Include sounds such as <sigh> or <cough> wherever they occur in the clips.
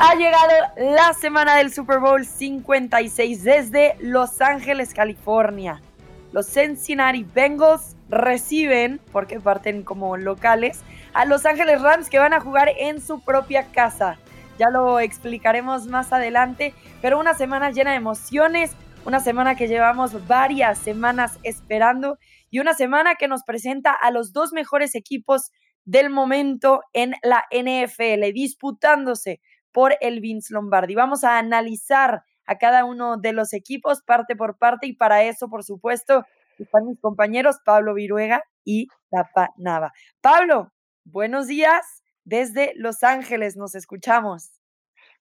Ha llegado la semana del Super Bowl 56 desde Los Ángeles, California. Los Cincinnati Bengals reciben, porque parten como locales, a Los Ángeles Rams que van a jugar en su propia casa. Ya lo explicaremos más adelante, pero una semana llena de emociones, una semana que llevamos varias semanas esperando y una semana que nos presenta a los dos mejores equipos del momento en la NFL, disputándose por el Vince Lombardi. Vamos a analizar a cada uno de los equipos parte por parte y para eso, por supuesto, están mis compañeros Pablo Viruega y Tapa Nava. Pablo, buenos días desde Los Ángeles, nos escuchamos.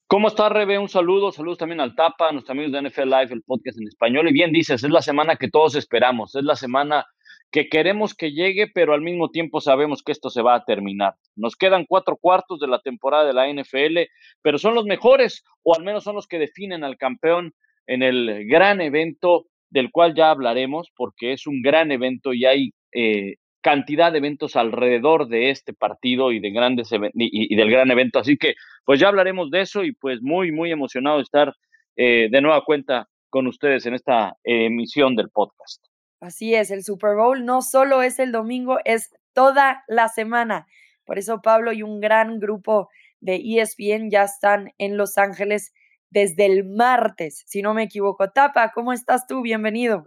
¿Cómo está, Rebe? Un saludo, saludos también al Tapa, a nuestros amigos de NFL Live, el podcast en español. Y bien dices, es la semana que todos esperamos, es la semana que queremos que llegue, pero al mismo tiempo sabemos que esto se va a terminar. Nos quedan cuatro cuartos de la temporada de la NFL, pero son los mejores, o al menos son los que definen al campeón en el gran evento del cual ya hablaremos, porque es un gran evento y hay eh, cantidad de eventos alrededor de este partido y de grandes y, del gran evento. Así que, pues ya hablaremos de eso y pues muy, muy emocionado de estar eh, de nueva cuenta con ustedes en esta emisión del podcast. Así es, el Super Bowl no solo es el domingo, es toda la semana. Por eso Pablo y un gran grupo de ESPN ya están en Los Ángeles desde el martes, si no me equivoco. Tapa, ¿cómo estás tú? Bienvenido.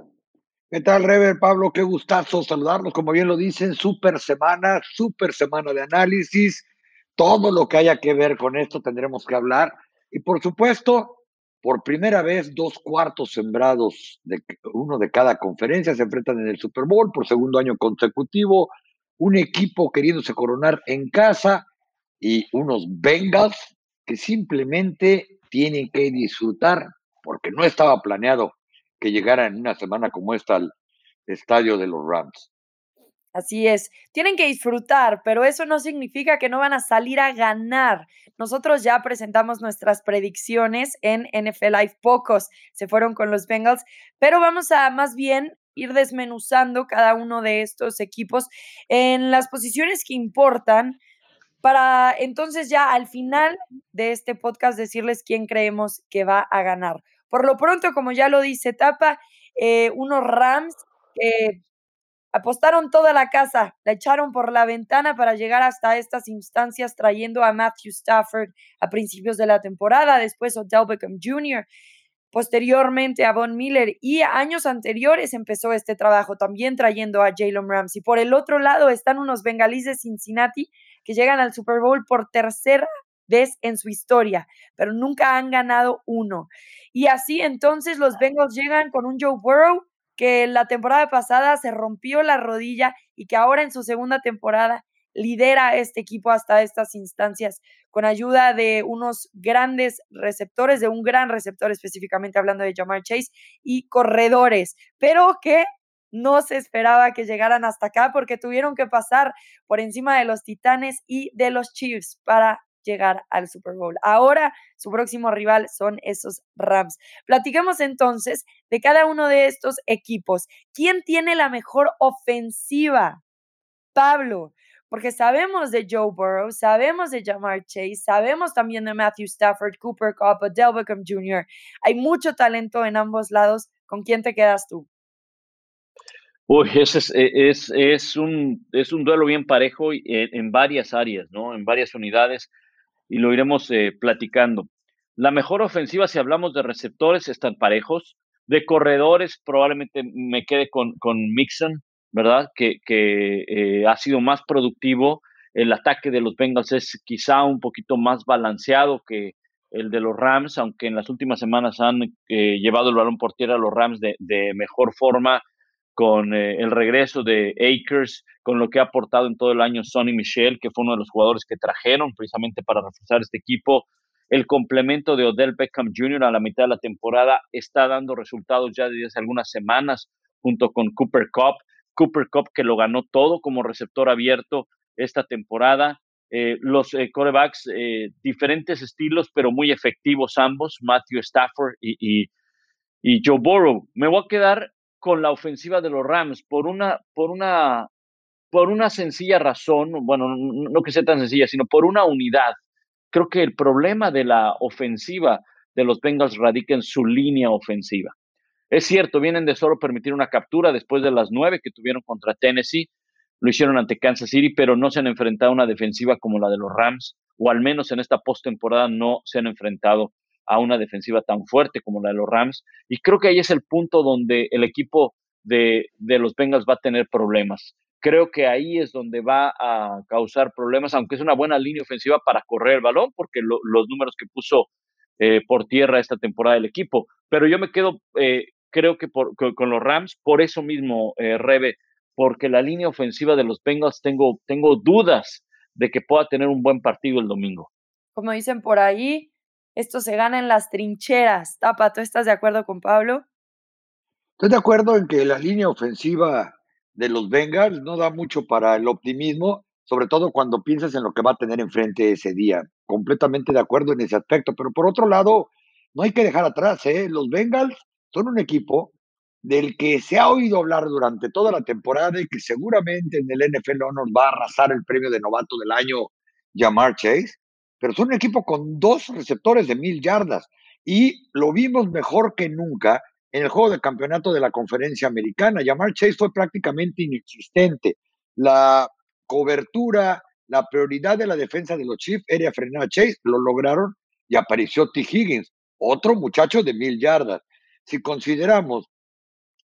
¿Qué tal, Rever Pablo? Qué gustazo saludarnos. Como bien lo dicen, super semana, super semana de análisis. Todo lo que haya que ver con esto tendremos que hablar. Y por supuesto, por primera vez, dos cuartos sembrados, de uno de cada conferencia, se enfrentan en el Super Bowl por segundo año consecutivo. Un equipo queriéndose coronar en casa y unos Bengals que simplemente tienen que disfrutar porque no estaba planeado que llegaran en una semana como esta al estadio de los Rams. Así es, tienen que disfrutar, pero eso no significa que no van a salir a ganar. Nosotros ya presentamos nuestras predicciones en NFL Live, pocos se fueron con los Bengals, pero vamos a más bien ir desmenuzando cada uno de estos equipos en las posiciones que importan para entonces ya al final de este podcast decirles quién creemos que va a ganar. Por lo pronto, como ya lo dice Tapa, eh, unos Rams que Apostaron toda la casa, la echaron por la ventana para llegar hasta estas instancias trayendo a Matthew Stafford a principios de la temporada, después Odell Beckham Jr., posteriormente a Von Miller y años anteriores empezó este trabajo también trayendo a Jalen Ramsey. Por el otro lado están unos bengalíes de Cincinnati que llegan al Super Bowl por tercera vez en su historia, pero nunca han ganado uno. Y así entonces los Bengals llegan con un Joe Burrow que la temporada pasada se rompió la rodilla y que ahora en su segunda temporada lidera este equipo hasta estas instancias con ayuda de unos grandes receptores, de un gran receptor específicamente hablando de Jamar Chase y corredores, pero que no se esperaba que llegaran hasta acá porque tuvieron que pasar por encima de los Titanes y de los Chiefs para llegar al Super Bowl. Ahora su próximo rival son esos Rams. Platicamos entonces de cada uno de estos equipos. ¿Quién tiene la mejor ofensiva? Pablo, porque sabemos de Joe Burrow, sabemos de Jamar Chase, sabemos también de Matthew Stafford, Cooper Cup, Odell Beckham Jr. Hay mucho talento en ambos lados. ¿Con quién te quedas tú? Uy, ese es, es, un, es un duelo bien parejo en, en varias áreas, ¿no? En varias unidades y lo iremos eh, platicando. La mejor ofensiva, si hablamos de receptores, están parejos. De corredores, probablemente me quede con, con Mixon, ¿verdad? Que, que eh, ha sido más productivo. El ataque de los Bengals es quizá un poquito más balanceado que el de los Rams, aunque en las últimas semanas han eh, llevado el balón por tierra a los Rams de, de mejor forma con eh, el regreso de Akers, con lo que ha aportado en todo el año Sonny Michel, que fue uno de los jugadores que trajeron precisamente para reforzar este equipo. El complemento de Odell Beckham Jr. a la mitad de la temporada está dando resultados ya desde hace algunas semanas junto con Cooper Cup. Cooper Cup que lo ganó todo como receptor abierto esta temporada. Eh, los eh, corebacks, diferentes estilos, pero muy efectivos ambos, Matthew Stafford y, y, y Joe Burrow. Me voy a quedar con la ofensiva de los Rams por una, por una, por una sencilla razón, bueno, no que sea tan sencilla, sino por una unidad. creo que el problema de la ofensiva de los Bengals radica en su línea ofensiva. Es cierto, vienen de solo permitir una captura después de las nueve que tuvieron contra Tennessee, lo hicieron ante Kansas City, pero no se han enfrentado a una defensiva como la de los Rams, o al menos en esta postemporada no se han enfrentado a una defensiva tan fuerte como la de los Rams. Y creo que ahí es el punto donde el equipo de, los Bengals va a tener problemas. Creo que ahí es donde va a causar problemas, aunque es una buena línea ofensiva para correr el balón, porque los números que puso eh, por tierra esta temporada del equipo. Pero yo me quedo, eh, creo que con los Rams, por eso mismo, eh, Rebe, porque la línea ofensiva de los Bengals tengo, tengo dudas de que pueda tener un buen partido el domingo. Como dicen por ahí, esto se gana en las trincheras. Tapa, ¿tú estás de acuerdo con Pablo? Estoy de acuerdo en que la línea ofensiva de los Bengals no da mucho para el optimismo, sobre todo cuando piensas en lo que va a tener enfrente ese día. Completamente de acuerdo en ese aspecto, pero por otro lado, no hay que dejar atrás, ¿eh? Los Bengals son un equipo del que se ha oído hablar durante toda la temporada y que seguramente en el NFL Honor va a arrasar el premio de novato del año, Jamar Chase, pero son un equipo con dos receptores de mil yardas y lo vimos mejor que nunca en el juego de campeonato de la conferencia americana. Jamar Chase fue prácticamente inexistente. La cobertura, la prioridad de la defensa de los Chiefs era frenar a Chase, lo lograron y apareció T. Higgins, otro muchacho de mil yardas. Si consideramos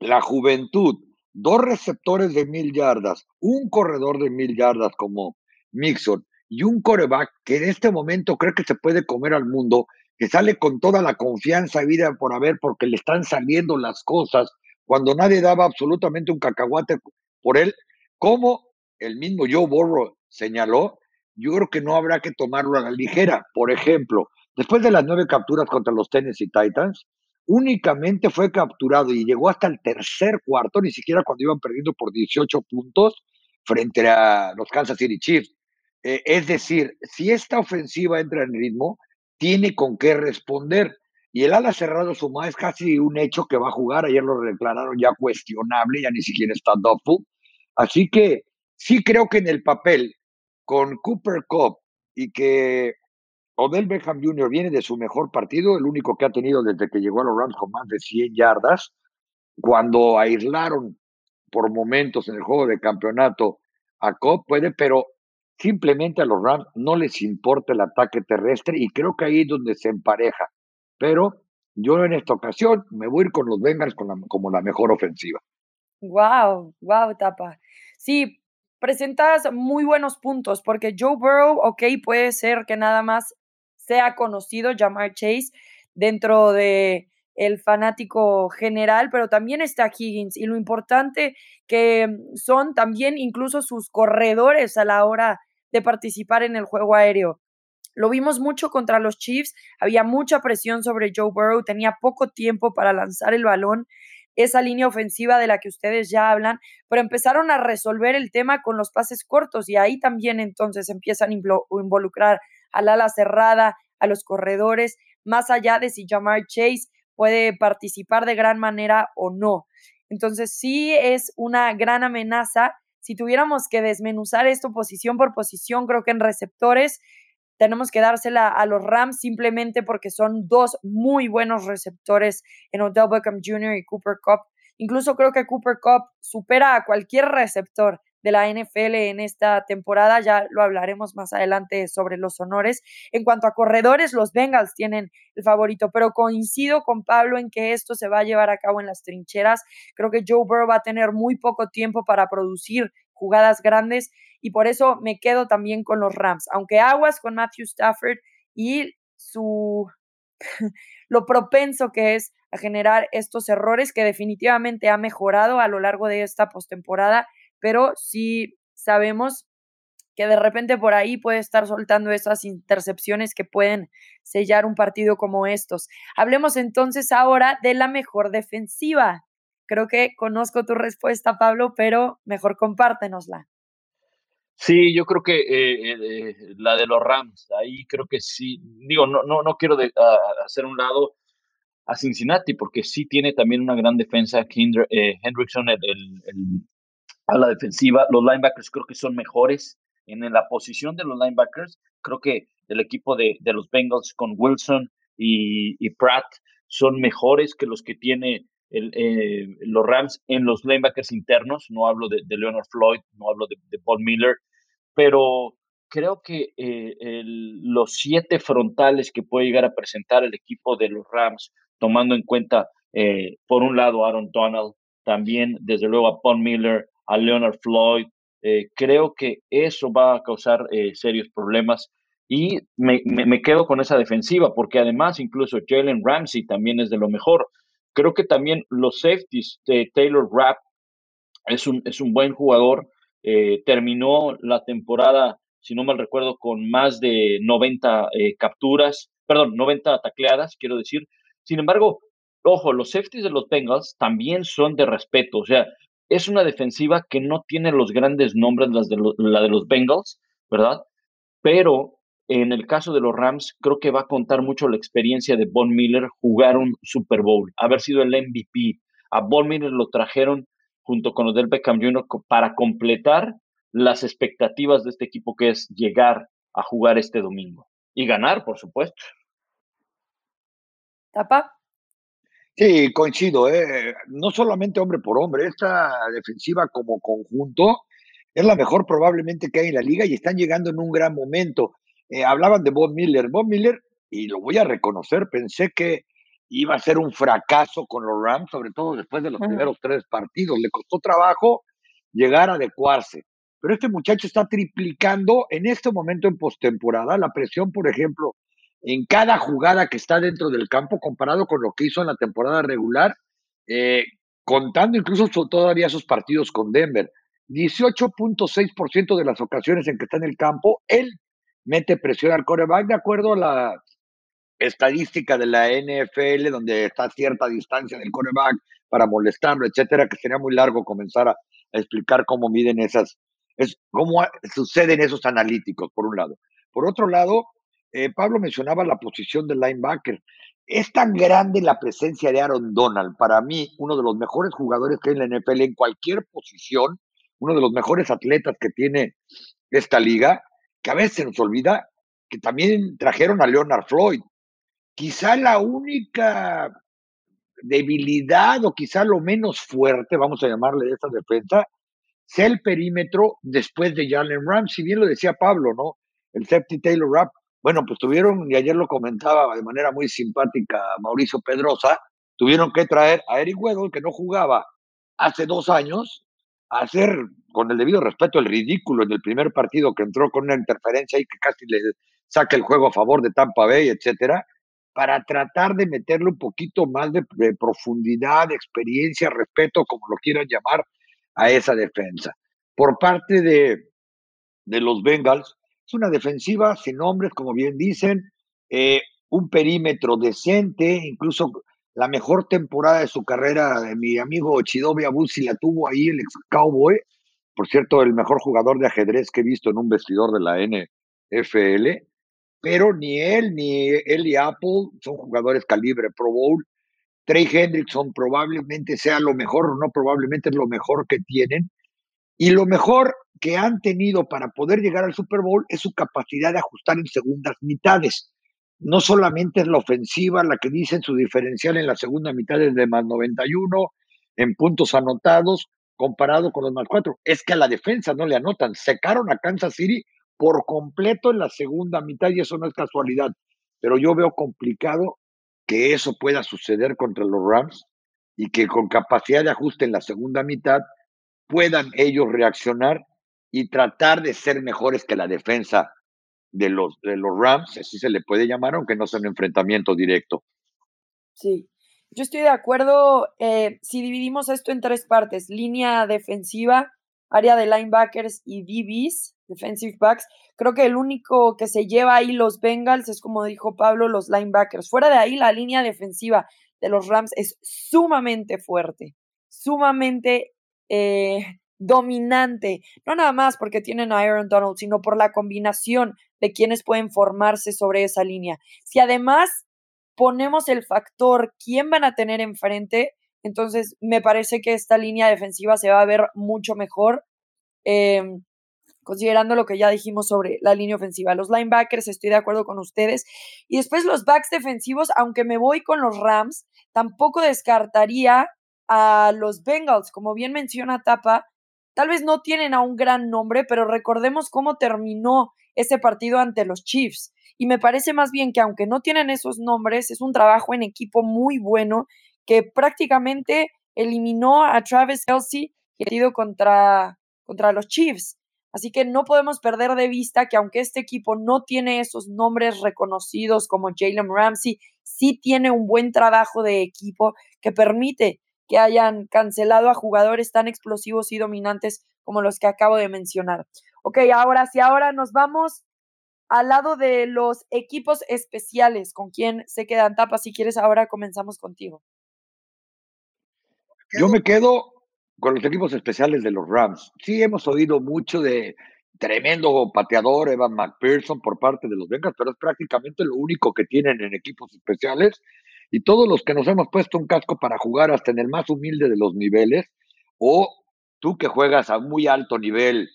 la juventud, dos receptores de mil yardas, un corredor de mil yardas como Mixon y un coreback que en este momento creo que se puede comer al mundo, que sale con toda la confianza vida por haber porque le están saliendo las cosas cuando nadie daba absolutamente un cacahuate por él, como el mismo Joe Burrow señaló, yo creo que no habrá que tomarlo a la ligera. Por ejemplo, después de las nueve capturas contra los Tennessee Titans, únicamente fue capturado y llegó hasta el tercer cuarto, ni siquiera cuando iban perdiendo por 18 puntos frente a los Kansas City Chiefs. Eh, es decir, si esta ofensiva entra en ritmo, tiene con qué responder. Y el ala cerrado suma es casi un hecho que va a jugar. Ayer lo declararon ya cuestionable, ya ni siquiera está doubtful. Así que sí creo que en el papel, con Cooper Cup y que Odell Beckham Jr. viene de su mejor partido, el único que ha tenido desde que llegó a los Rams con más de 100 yardas. Cuando aislaron por momentos en el juego de campeonato a Cobb, puede, pero simplemente a los Rams no les importa el ataque terrestre y creo que ahí es donde se empareja. Pero yo en esta ocasión me voy a ir con los Bengals como la mejor ofensiva. Wow, wow, Tapa. Sí, presentas muy buenos puntos porque Joe Burrow, ok, puede ser que nada más sea conocido Jamar Chase dentro de el fanático general, pero también está Higgins y lo importante que son también incluso sus corredores a la hora de participar en el juego aéreo. Lo vimos mucho contra los Chiefs, había mucha presión sobre Joe Burrow, tenía poco tiempo para lanzar el balón, esa línea ofensiva de la que ustedes ya hablan, pero empezaron a resolver el tema con los pases cortos y ahí también entonces empiezan a involucrar al ala cerrada, a los corredores, más allá de si Jamar Chase puede participar de gran manera o no. Entonces sí es una gran amenaza. Si tuviéramos que desmenuzar esto posición por posición, creo que en receptores tenemos que dársela a los Rams simplemente porque son dos muy buenos receptores en Odell Beckham Jr. y Cooper Cup. Incluso creo que Cooper Cup supera a cualquier receptor de la NFL en esta temporada. Ya lo hablaremos más adelante sobre los honores. En cuanto a corredores, los Bengals tienen el favorito, pero coincido con Pablo en que esto se va a llevar a cabo en las trincheras. Creo que Joe Burrow va a tener muy poco tiempo para producir jugadas grandes y por eso me quedo también con los Rams, aunque aguas con Matthew Stafford y su <laughs> lo propenso que es a generar estos errores que definitivamente ha mejorado a lo largo de esta postemporada pero sí sabemos que de repente por ahí puede estar soltando esas intercepciones que pueden sellar un partido como estos. Hablemos entonces ahora de la mejor defensiva. Creo que conozco tu respuesta, Pablo, pero mejor compártenosla. Sí, yo creo que eh, eh, la de los Rams, ahí creo que sí, digo, no, no, no quiero hacer un lado a Cincinnati, porque sí tiene también una gran defensa, eh, Hendrickson, el, a la defensiva. Los linebackers creo que son mejores en la posición de los linebackers, creo que el equipo de, los Bengals con Wilson y, Pratt son mejores que los que tiene eh, los Rams en los linebackers internos. No hablo de, Leonard Floyd, no hablo de, Paul Miller, pero creo que eh, los siete frontales que puede llegar a presentar el equipo de los Rams, tomando en cuenta, eh, por un lado, Aaron Donald, también, desde luego, a Paul Miller, a Leonard Floyd, creo que eso va a causar serios problemas y me, me, quedo con esa defensiva, porque además incluso Jalen Ramsey también es de lo mejor. Creo que también los safeties de Taylor Rapp es un, es un buen jugador. Eh, terminó la temporada, si no mal recuerdo, con más de 90 eh, capturas, perdón, 90 tacleadas, quiero decir. Sin embargo, ojo, los safeties de los Bengals también son de respeto. O sea, es una defensiva que no tiene los grandes nombres, de la de los Bengals, ¿verdad? Pero en el caso de los Rams, creo que va a contar mucho la experiencia de Von Miller jugar un Super Bowl, haber sido el MVP. A Von Miller lo trajeron junto con Odell Beckham Jr. para completar las expectativas de este equipo, que es llegar a jugar este domingo y ganar, por supuesto. ¿Tapa? Sí, coincido. ¿eh? No solamente hombre por hombre, esta defensiva como conjunto es la mejor probablemente que hay en la liga y están llegando en un gran momento. Eh, hablaban de Bob Miller. Bob Miller, y lo voy a reconocer, pensé que iba a ser un fracaso con los Rams, sobre todo después de los primeros tres partidos. Le costó trabajo llegar a adecuarse. Pero este muchacho está triplicando en este momento en postemporada la presión, por ejemplo, en cada jugada que está dentro del campo comparado con lo que hizo en la temporada regular, eh, contando incluso todavía sus partidos con Denver. 18.6% de las ocasiones en que está en el campo, él mete presión al coreback de acuerdo a la estadística de la NFL, donde está a cierta distancia del coreback para molestarlo, etcétera, que sería muy largo comenzar a, explicar cómo miden esas, es, cómo suceden esos analíticos, por un lado. Por otro lado, eh, Pablo mencionaba la posición del linebacker. Es tan grande la presencia de Aaron Donald, para mí, uno de los mejores jugadores que hay en la NFL en cualquier posición, uno de los mejores atletas que tiene esta liga, que a veces se nos olvida que también trajeron a Leonard Floyd. Quizá la única debilidad o quizá lo menos fuerte, vamos a llamarle de esta defensa, sea el perímetro después de Jalen Ram. Si bien lo decía Pablo, ¿no? El safety Taylor Rapp. Bueno, pues tuvieron, y ayer lo comentaba de manera muy simpática Mauricio Pedrosa, tuvieron que traer a Eric Weddle, que no jugaba hace dos años, hacer, con el debido respeto, el ridículo en el primer partido que entró con una interferencia y que casi le saca el juego a favor de Tampa Bay, etcétera, para tratar de meterle un poquito más de, profundidad, experiencia, respeto, como lo quieran llamar, a esa defensa. Por parte de, de los Bengals, es una defensiva sin nombres, como bien dicen, eh, un perímetro decente, incluso la mejor temporada de su carrera de mi amigo Chidobe Abusi la tuvo ahí el ex Cowboy, por cierto, el mejor jugador de ajedrez que he visto en un vestidor de la NFL, pero ni él ni él y Apple son jugadores calibre Pro Bowl. Trey Hendrickson probablemente sea lo mejor, no probablemente es lo mejor que tienen. Y lo mejor que han tenido para poder llegar al Super Bowl es su capacidad de ajustar en segundas mitades no solamente es la ofensiva la que dicen su diferencial en la segunda mitad es de más 91 en puntos anotados comparado con los más cuatro, es que a la defensa no le anotan. Secaron a Kansas City por completo en la segunda mitad y eso no es casualidad. Pero yo veo complicado que eso pueda suceder contra los Rams y que con capacidad de ajuste en la segunda mitad puedan ellos reaccionar y tratar de ser mejores que la defensa de los, de los Rams, así se le puede llamar, aunque no sea un enfrentamiento directo. Sí, yo estoy de acuerdo. Eh, si dividimos esto en tres partes, línea defensiva, área de linebackers y DBs, defensive backs, creo que el único que se lleva ahí los Bengals es, como dijo Pablo, los linebackers. Fuera de ahí, la línea defensiva de los Rams es sumamente fuerte, sumamente eh, dominante, no nada más porque tienen a Aaron Donald, sino por la combinación de quienes pueden formarse sobre esa línea. Si además ponemos el factor quién van a tener enfrente, entonces me parece que esta línea defensiva se va a ver mucho mejor. Em, considerando lo que ya dijimos sobre la línea ofensiva. Los linebackers, estoy de acuerdo con ustedes. Y después los backs defensivos, aunque me voy con los Rams, tampoco descartaría a los Bengals. Como bien menciona Tapa, tal vez no tienen a un gran nombre, pero recordemos cómo terminó ese partido ante los Chiefs. Y me parece más bien que aunque no tienen esos nombres, es un trabajo en equipo muy bueno que prácticamente eliminó a Travis Kelsey contra, contra los Chiefs. Así que no podemos perder de vista que aunque este equipo no tiene esos nombres reconocidos como Jalen Ramsey, sí tiene un buen trabajo de equipo que permite que hayan cancelado a jugadores tan explosivos y dominantes como los que acabo de mencionar. Ok, ahora sí, ahora nos vamos al lado de los equipos especiales, con quien se quedan tapas. Si quieres, ahora comenzamos contigo. Yo me quedo con los equipos especiales de los Rams. Sí hemos oído mucho de tremendo pateador Evan McPherson por parte de los Bengals, pero es prácticamente lo único que tienen en equipos especiales. Y todos los que nos hemos puesto un casco para jugar hasta en el más humilde de los niveles, o tú que juegas a muy alto nivel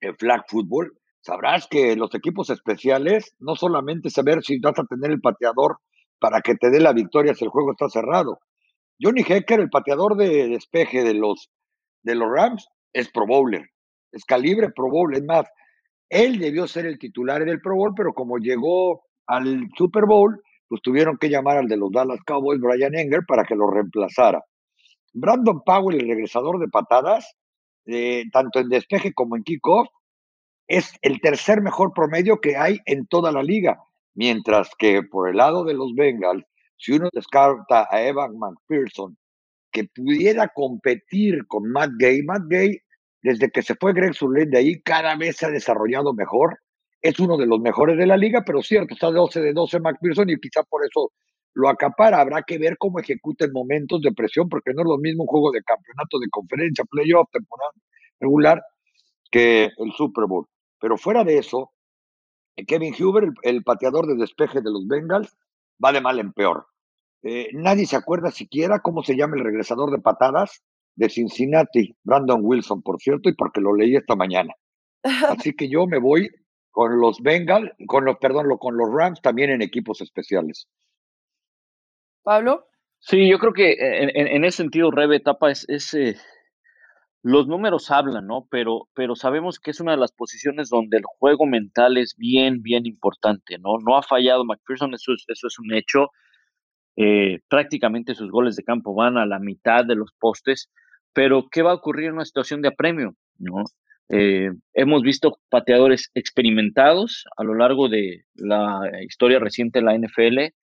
en flag football, sabrás que los equipos especiales no solamente saber si vas a tener el pateador para que te dé la victoria si el juego está cerrado, Johnny Hecker, el pateador de despeje de los, de los Rams, es Pro Bowler, es calibre Pro Bowl. Es más, él debió ser el titular en el Pro Bowl, pero como llegó al Super Bowl, pues tuvieron que llamar al de los Dallas Cowboys, Brian Enger, para que lo reemplazara. Brandon Powell, el regresador de patadas, eh, tanto en despeje como en kickoff, es el tercer mejor promedio que hay en toda la liga. Mientras que por el lado de los Bengals, si uno descarta a Evan McPherson, que pudiera competir con Matt Gay, Matt Gay, desde que se fue Greg Surlane de ahí, cada vez se ha desarrollado mejor. Es uno de los mejores de la liga, pero cierto, está 12 de 12 McPherson y quizá por eso lo acapara. Habrá que ver cómo ejecuta en momentos de presión, porque no es lo mismo un juego de campeonato, de conferencia, playoff, temporada regular, que el Super Bowl. Pero fuera de eso, Kevin Huber, el pateador de despeje de los Bengals, va de mal en peor. Eh, nadie se acuerda siquiera cómo se llama el regresador de patadas de Cincinnati, Brandon Wilson, por cierto, y porque lo leí esta mañana. <laughs> Así que yo me voy con los Bengals, con los, perdón, con los Rams también en equipos especiales. Pablo. Sí, yo creo que en, ese sentido, Rebe Etapa es, eh, los números hablan, ¿no? Pero, pero sabemos que es una de las posiciones donde el juego mental es bien, bien importante, ¿no? No ha fallado McPherson, eso eso es un hecho. Eh, prácticamente sus goles de campo van a la mitad de los postes, pero ¿qué va a ocurrir en una situación de apremio? ¿no? Eh, hemos visto pateadores experimentados a lo largo de la historia reciente de la NFL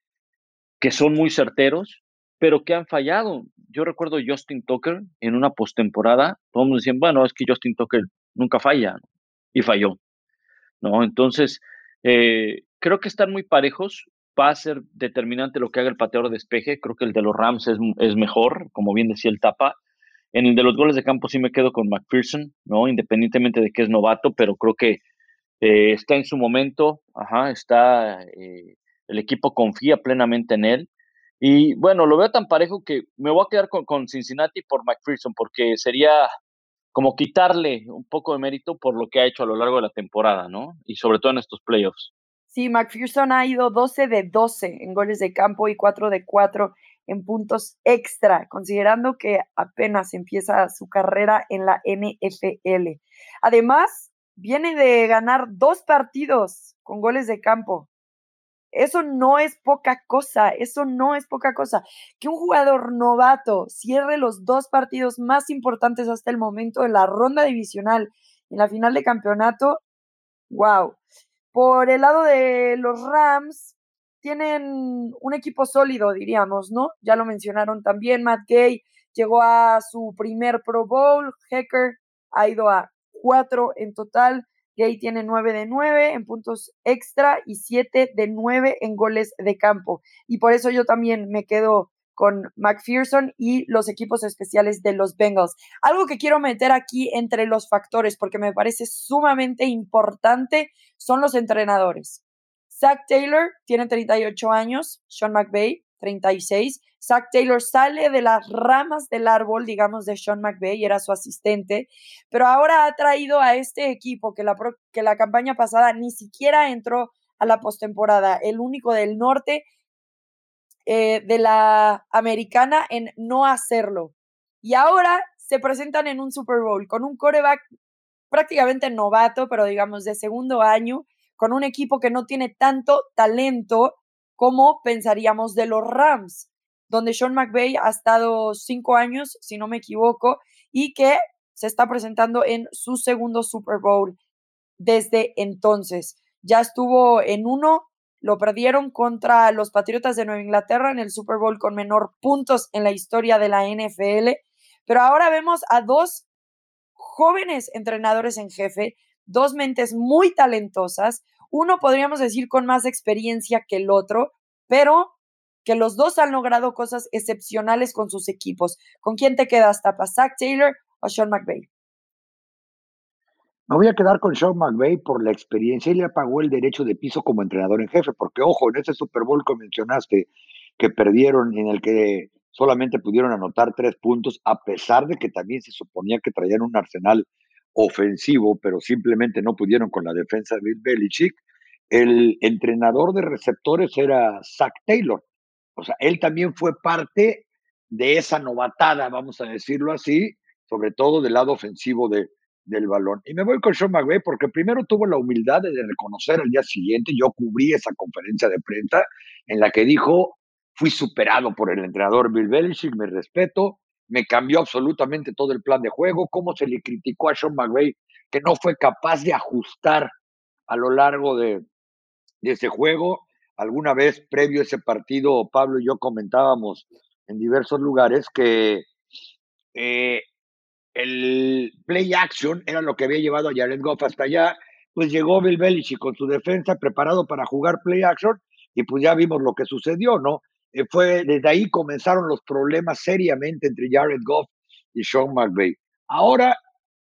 que son muy certeros, pero que han fallado. Yo recuerdo Justin Tucker en una postemporada, todos decían, bueno, es que Justin Tucker nunca falla, y falló. ¿no? Entonces, eh, creo que están muy parejos va a ser determinante lo que haga el pateador de despeje. Creo que el de los Rams es, mejor, como bien decía el Tapa. En el de los goles de campo sí me quedo con McPherson, ¿no? Independientemente de que es novato, pero creo que eh, está en su momento, ajá, está, eh, el equipo confía plenamente en él. Y bueno, lo veo tan parejo que me voy a quedar con, con Cincinnati por McPherson, porque sería como quitarle un poco de mérito por lo que ha hecho a lo largo de la temporada, ¿no? Y sobre todo en estos playoffs. Sí, McPherson ha ido 12 de 12 en goles de campo y 4 de 4 en puntos extra, considerando que apenas empieza su carrera en la NFL. Además, viene de ganar dos partidos con goles de campo. Eso no es poca cosa, eso no es poca cosa. Que un jugador novato cierre los dos partidos más importantes hasta el momento en la ronda divisional y en la final de campeonato, wow. Por el lado de los Rams, tienen un equipo sólido, diríamos, ¿no? Ya lo mencionaron también, Matt Gay llegó a su primer Pro Bowl, Hacker ha ido a cuatro en total, Gay tiene nueve de nueve en puntos extra y siete de nueve en goles de campo. Y por eso yo también me quedo con McPherson y los equipos especiales de los Bengals. Algo que quiero meter aquí entre los factores, porque me parece sumamente importante, son los entrenadores. Zach Taylor tiene 38 años, Sean McVay 36. Zach Taylor sale de las ramas del árbol, digamos, de Sean McVay, era su asistente, pero ahora ha traído a este equipo que la, que la campaña pasada ni siquiera entró a la postemporada, el único del norte eh, de la americana en no hacerlo. Y ahora se presentan en un Super Bowl con un coreback prácticamente novato, pero digamos de segundo año, con un equipo que no tiene tanto talento como pensaríamos de los Rams, donde Sean McVay ha estado cinco años, si no me equivoco, y que se está presentando en su segundo Super Bowl desde entonces. Ya estuvo en uno, lo perdieron contra los Patriotas de Nueva Inglaterra en el Super Bowl con menor puntos en la historia de la NFL, pero ahora vemos a dos jóvenes entrenadores en jefe, dos mentes muy talentosas, uno podríamos decir con más experiencia que el otro, pero que los dos han logrado cosas excepcionales con sus equipos. ¿Con quién te quedas, Tapa? ¿Zach Taylor o Sean McVay? Me voy a quedar con Sean McVay por la experiencia y le pagó el derecho de piso como entrenador en jefe, porque ojo, en ese Super Bowl que mencionaste, que perdieron, en el que solamente pudieron anotar tres puntos, a pesar de que también se suponía que traían un arsenal ofensivo, pero simplemente no pudieron con la defensa de Bill Belichick. El entrenador de receptores era Zach Taylor. O sea, él también fue parte de esa novatada, vamos a decirlo así, sobre todo del lado ofensivo de, del balón. Y me voy con Sean McVay porque primero tuvo la humildad de reconocer al día siguiente, yo cubrí esa conferencia de prensa en la que dijo, fui superado por el entrenador Bill Belichick, me respeto, me cambió absolutamente todo el plan de juego, cómo se le criticó a Sean McVay que no fue capaz de ajustar a lo largo de, ese juego. Alguna vez previo a ese partido, Pablo y yo comentábamos en diversos lugares que eh, el play action era lo que había llevado a Jared Goff hasta allá, pues llegó Bill Belichick con su defensa preparado para jugar play action y pues ya vimos lo que sucedió, ¿no? Eh, fue desde ahí comenzaron los problemas seriamente entre Jared Goff y Sean McVay. Ahora,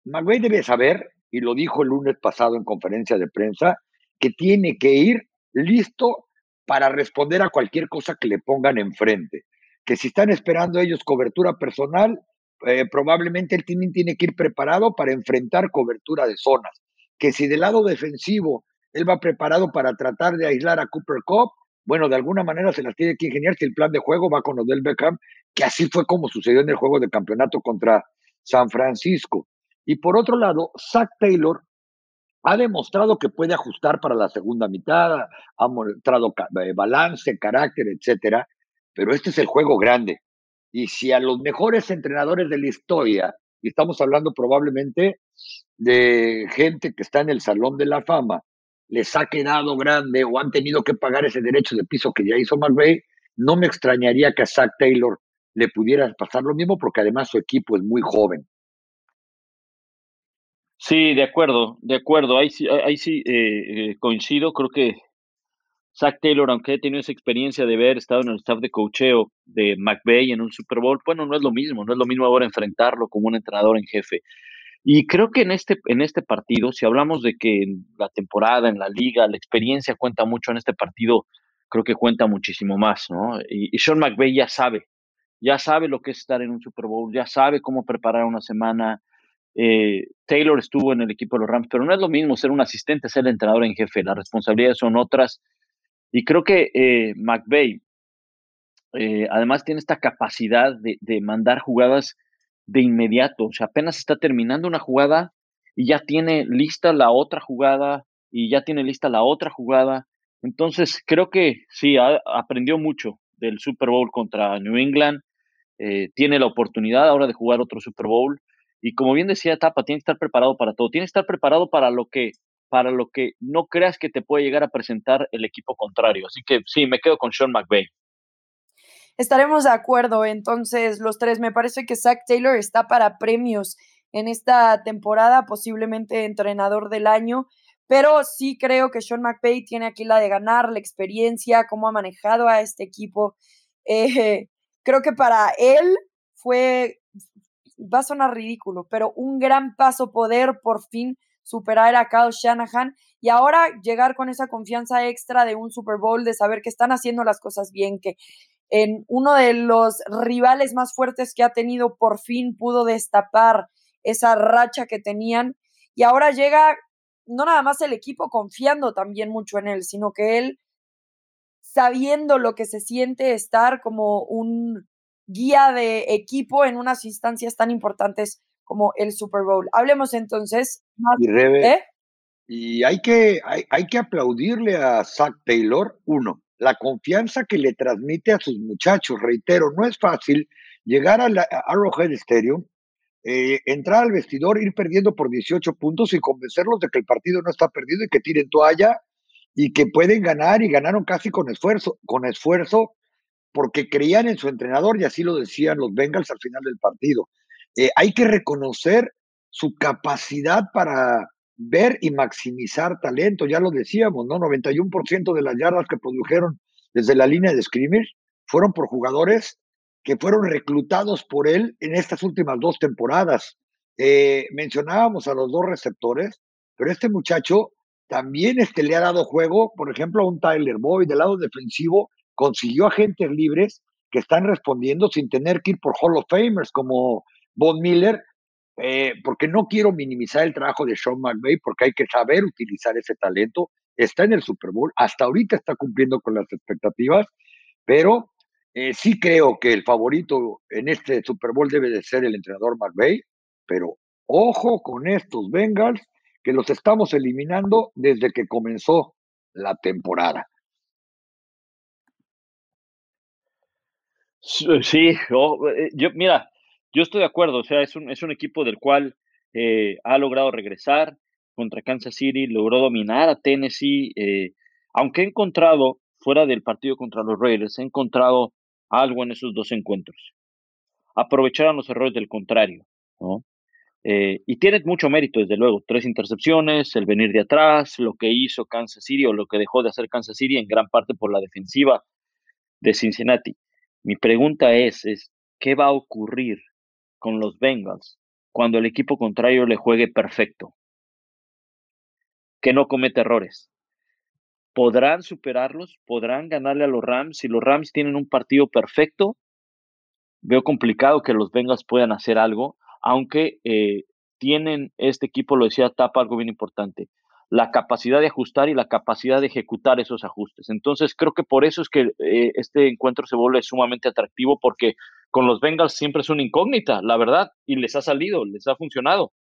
McVay debe saber, y lo dijo el lunes pasado en conferencia de prensa, que tiene que ir listo para responder a cualquier cosa que le pongan enfrente. Que si están esperando ellos cobertura personal, eh, probablemente él tiene, tiene que ir preparado para enfrentar cobertura de zonas. Que si del lado defensivo él va preparado para tratar de aislar a Cooper Cup, bueno, de alguna manera se las tiene que ingeniar si el plan de juego va con Odell Beckham, que así fue como sucedió en el juego de campeonato contra San Francisco. Y por otro lado, Zach Taylor ha demostrado que puede ajustar para la segunda mitad, ha mostrado eh, balance, carácter, etcétera, pero este es el juego grande. Y si a los mejores entrenadores de la historia, y estamos hablando probablemente de gente que está en el Salón de la Fama, les ha quedado grande o han tenido que pagar ese derecho de piso que ya hizo McVay, no me extrañaría que a Zach Taylor le pudiera pasar lo mismo porque además su equipo es muy joven. Sí, de acuerdo, de acuerdo. Ahí sí, ahí sí eh, eh, coincido. Creo que Zach Taylor, aunque ha tenido esa experiencia de haber estado en el staff de cocheo de McVay en un Super Bowl, bueno, no es lo mismo, no es lo mismo ahora enfrentarlo como un entrenador en jefe. Y creo que en este, en este partido, si hablamos de que la temporada, en la liga, la experiencia cuenta mucho en este partido, creo que cuenta muchísimo más, ¿no? Y, Sean McVay ya sabe, ya sabe lo que es estar en un Super Bowl, ya sabe cómo preparar una semana. Eh, Taylor estuvo en el equipo de los Rams, pero no es lo mismo ser un asistente, ser el entrenador en jefe, las responsabilidades son otras y creo que eh, McVeigh eh, además tiene esta capacidad de, mandar jugadas de inmediato. O sea, apenas está terminando una jugada y ya tiene lista la otra jugada y ya tiene lista la otra jugada. Entonces, creo que sí, aprendió mucho del Super Bowl contra New England. Eh, tiene la oportunidad ahora de jugar otro Super Bowl. Y como bien decía Tapa, tiene que estar preparado para todo. Tiene que estar preparado para lo que para lo que no creas que te puede llegar a presentar el equipo contrario. Así que sí, me quedo con Sean McVay. Estaremos de acuerdo, entonces, los tres. Me parece que Zach Taylor está para premios en esta temporada, posiblemente entrenador del año, pero sí creo que Sean McVay tiene aquí la de ganar, la experiencia, cómo ha manejado a este equipo. Eh, creo que para él fue, va a sonar ridículo, pero un gran paso poder por fin superar a Kyle Shanahan y ahora llegar con esa confianza extra de un Super Bowl, de saber que están haciendo las cosas bien, que en uno de los rivales más fuertes que ha tenido, por fin pudo destapar esa racha que tenían y ahora llega no nada más el equipo confiando también mucho en él, sino que él sabiendo lo que se siente estar como un guía de equipo en unas instancias tan importantes como el Super Bowl. Hablemos entonces más. Y, ¿eh? y hay, que, hay, hay que aplaudirle a Zach Taylor, uno, la confianza que le transmite a sus muchachos. Reitero, no es fácil llegar a, la, Arrowhead Stadium, eh, entrar al vestidor, ir perdiendo por 18 puntos y convencerlos de que el partido no está perdido y que tiren toalla y que pueden ganar y ganaron casi con esfuerzo, con esfuerzo porque creían en su entrenador y así lo decían los Bengals al final del partido. Eh, hay que reconocer su capacidad para ver y maximizar talento, ya lo decíamos, ¿no? 91% de las yardas que produjeron desde la línea de scrimmage fueron por jugadores que fueron reclutados por él en estas últimas dos temporadas. Eh, mencionábamos a los dos receptores, pero este muchacho también este, le ha dado juego, por ejemplo, a un Tyler Boyd del lado defensivo, consiguió agentes libres que están respondiendo sin tener que ir por Hall of Famers como Von Miller, eh, porque no quiero minimizar el trabajo de Sean McVay, porque hay que saber utilizar ese talento. Está en el Super Bowl, hasta ahorita está cumpliendo con las expectativas, pero eh, sí creo que el favorito en este Super Bowl debe de ser el entrenador McVay, pero ojo con estos Bengals que los estamos eliminando desde que comenzó la temporada. Sí, eh, yo, mira, yo estoy de acuerdo, o sea, es un, es un equipo del cual eh, ha logrado regresar contra Kansas City, logró dominar a Tennessee, eh, aunque he encontrado, fuera del partido contra los Raiders, he encontrado algo en esos dos encuentros. Aprovecharon los errores del contrario, ¿no? y tiene mucho mérito, desde luego. Tres intercepciones, el venir de atrás, lo que hizo Kansas City o lo que dejó de hacer Kansas City en gran parte por la defensiva de Cincinnati. Mi pregunta es, es, ¿qué va a ocurrir con los Bengals cuando el equipo contrario le juegue perfecto? Que no comete errores. ¿Podrán superarlos? ¿Podrán ganarle a los Rams? Si los Rams tienen un partido perfecto, veo complicado que los Bengals puedan hacer algo, aunque eh, tienen este equipo, lo decía Tapa, algo bien importante la capacidad de ajustar y la capacidad de ejecutar esos ajustes. Entonces, creo que por eso es que eh, este encuentro se vuelve sumamente atractivo porque con los Bengals siempre es una incógnita, la verdad, y les ha salido, les ha funcionado.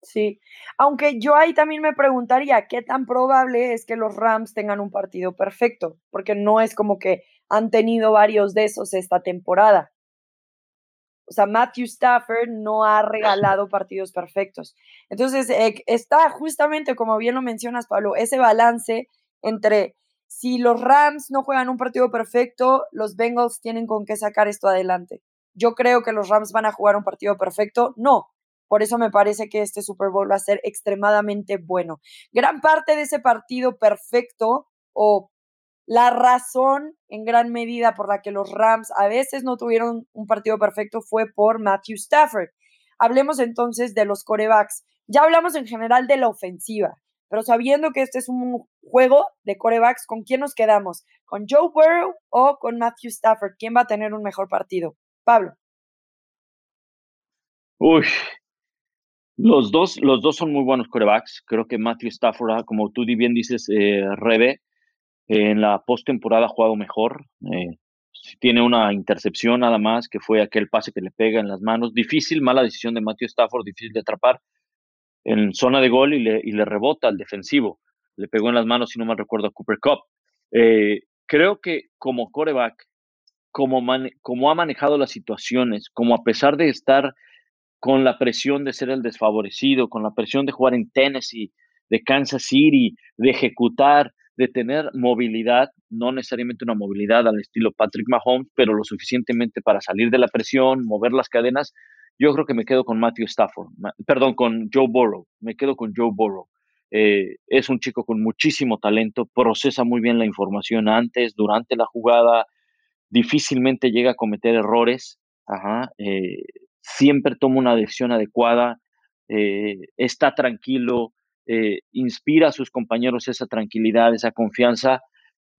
Sí, aunque yo ahí también me preguntaría qué tan probable es que los Rams tengan un partido perfecto, porque no es como que han tenido varios de esos esta temporada. O sea, Matthew Stafford no ha regalado <laughs> partidos perfectos. Entonces, eh, está justamente, como bien lo mencionas, Pablo, ese balance entre si los Rams no juegan un partido perfecto, los Bengals tienen con qué sacar esto adelante. Yo creo que los Rams van a jugar un partido perfecto. No. Por eso me parece que este Super Bowl va a ser extremadamente bueno. Gran parte de ese partido perfecto o la razón en gran medida por la que los Rams a veces no tuvieron un partido perfecto fue por Matthew Stafford. Hablemos entonces de los corebacks. Ya hablamos en general de la ofensiva, pero sabiendo que este es un juego de corebacks, ¿con quién nos quedamos? ¿Con Joe Burrow o con Matthew Stafford? ¿Quién va a tener un mejor partido? Pablo. Uy, los dos, los dos son muy buenos corebacks. Creo que Matthew Stafford, ah, como tú bien dices, eh, Rebe, en la postemporada ha jugado mejor. Eh, tiene una intercepción nada más, que fue aquel pase que le pega en las manos. Difícil, mala decisión de Matthew Stafford, difícil de atrapar en zona de gol y le, y le rebota al defensivo. Le pegó en las manos, si no mal recuerdo, a Cooper Cup. Eh, creo que como coreback, como, como ha manejado las situaciones, como a pesar de estar con la presión de ser el desfavorecido, con la presión de jugar en Tennessee, de Kansas City, de ejecutar, de tener movilidad, no necesariamente una movilidad al estilo Patrick Mahomes, pero lo suficientemente para salir de la presión, mover las cadenas, yo creo que me quedo con Matthew Stafford, perdón, con Joe Burrow, me quedo con Joe Burrow. Eh, es un chico con muchísimo talento, procesa muy bien la información antes, durante la jugada, difícilmente llega a cometer errores, eh, siempre toma una decisión adecuada, eh, está tranquilo, inspira a sus compañeros esa tranquilidad, esa confianza.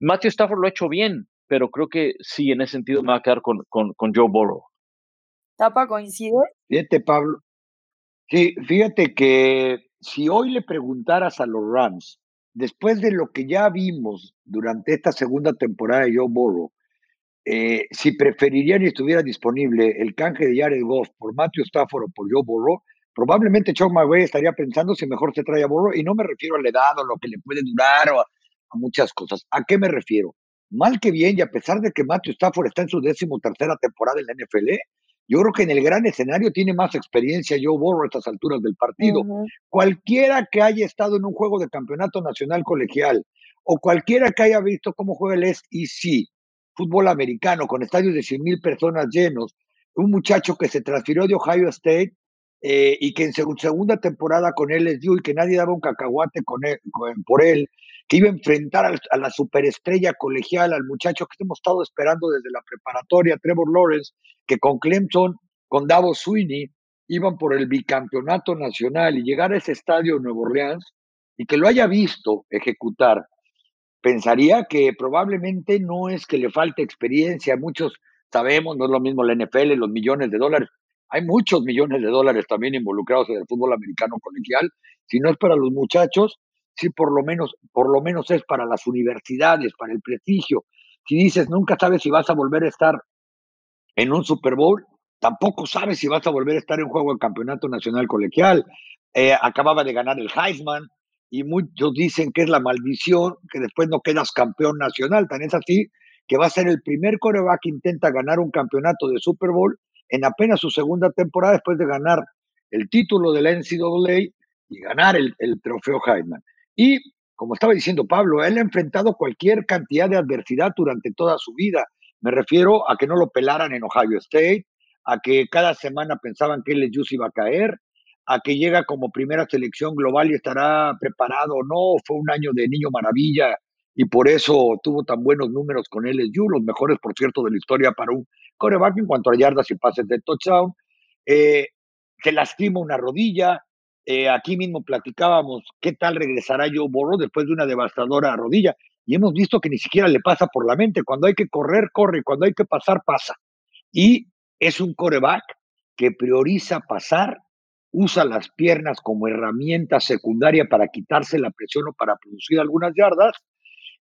Matthew Stafford lo ha hecho bien, pero creo que sí, en ese sentido me va a quedar con, con, con Joe Burrow. ¿Tapa coincide? Fíjate, Pablo. Sí, fíjate que si hoy le preguntaras a los Rams, después de lo que ya vimos durante esta segunda temporada de Joe Burrow, eh, si preferirían y estuviera disponible el canje de Jared Goff por Matthew Stafford o por Joe Burrow, probablemente Chuck McVay estaría pensando si mejor se trae a Burrow, y no me refiero a la edad o lo que le puede durar o a, a muchas cosas. ¿A qué me refiero? Mal que bien, y a pesar de que Matthew Stafford está en su décimo tercera temporada en la NFL, yo creo que en el gran escenario tiene más experiencia Joe Burrow a estas alturas del partido. Cualquiera que haya estado en un juego de campeonato nacional colegial o cualquiera que haya visto cómo juega el SEC, fútbol americano, con estadios de 100 mil personas llenos, un muchacho que se transfirió de Ohio State eh, y que en su segunda temporada con LSU y que nadie daba un cacahuate con él, por él, que iba a enfrentar a, la superestrella colegial, al muchacho que hemos estado esperando desde la preparatoria, Trevor Lawrence, que con Clemson, con Davos Sweeney, iban por el bicampeonato nacional y llegar a ese estadio de Nuevo Orleans y que lo haya visto ejecutar, pensaría que probablemente no es que le falte experiencia, muchos sabemos, no es lo mismo la NFL, los millones de dólares, hay muchos millones de dólares también involucrados en el fútbol americano colegial, si no es para los muchachos, sí por lo menos, por lo menos es para las universidades, para el prestigio. Si dices, nunca sabes si vas a volver a estar en un Super Bowl, tampoco sabes si vas a volver a estar en juego del campeonato nacional colegial. Eh, acababa de ganar el Heisman y muchos dicen que es la maldición, que después no quedas campeón nacional. Tan es así que va a ser el primer coreback que intenta ganar un campeonato de Super Bowl en apenas su segunda temporada después de ganar el título de la NCAA y ganar el, el trofeo Heisman. Y, como estaba diciendo Pablo, él ha enfrentado cualquier cantidad de adversidad durante toda su vida. Me refiero a que no lo pelaran en Ohio State, a que cada semana pensaban que LSU se iba a caer, a que llega como primera selección global y estará preparado o no. Fue un año de niño maravilla y por eso tuvo tan buenos números con LSU, los mejores, por cierto, de la historia para un coreback en cuanto a yardas y pases de touchdown. Eh, se lastima una rodilla, eh, aquí mismo platicábamos qué tal regresará Joe Burrow después de una devastadora rodilla. Y hemos visto que ni siquiera le pasa por la mente. Cuando hay que correr, corre. Cuando hay que pasar, pasa. Y es un coreback que prioriza pasar, usa las piernas como herramienta secundaria para quitarse la presión o para producir algunas yardas.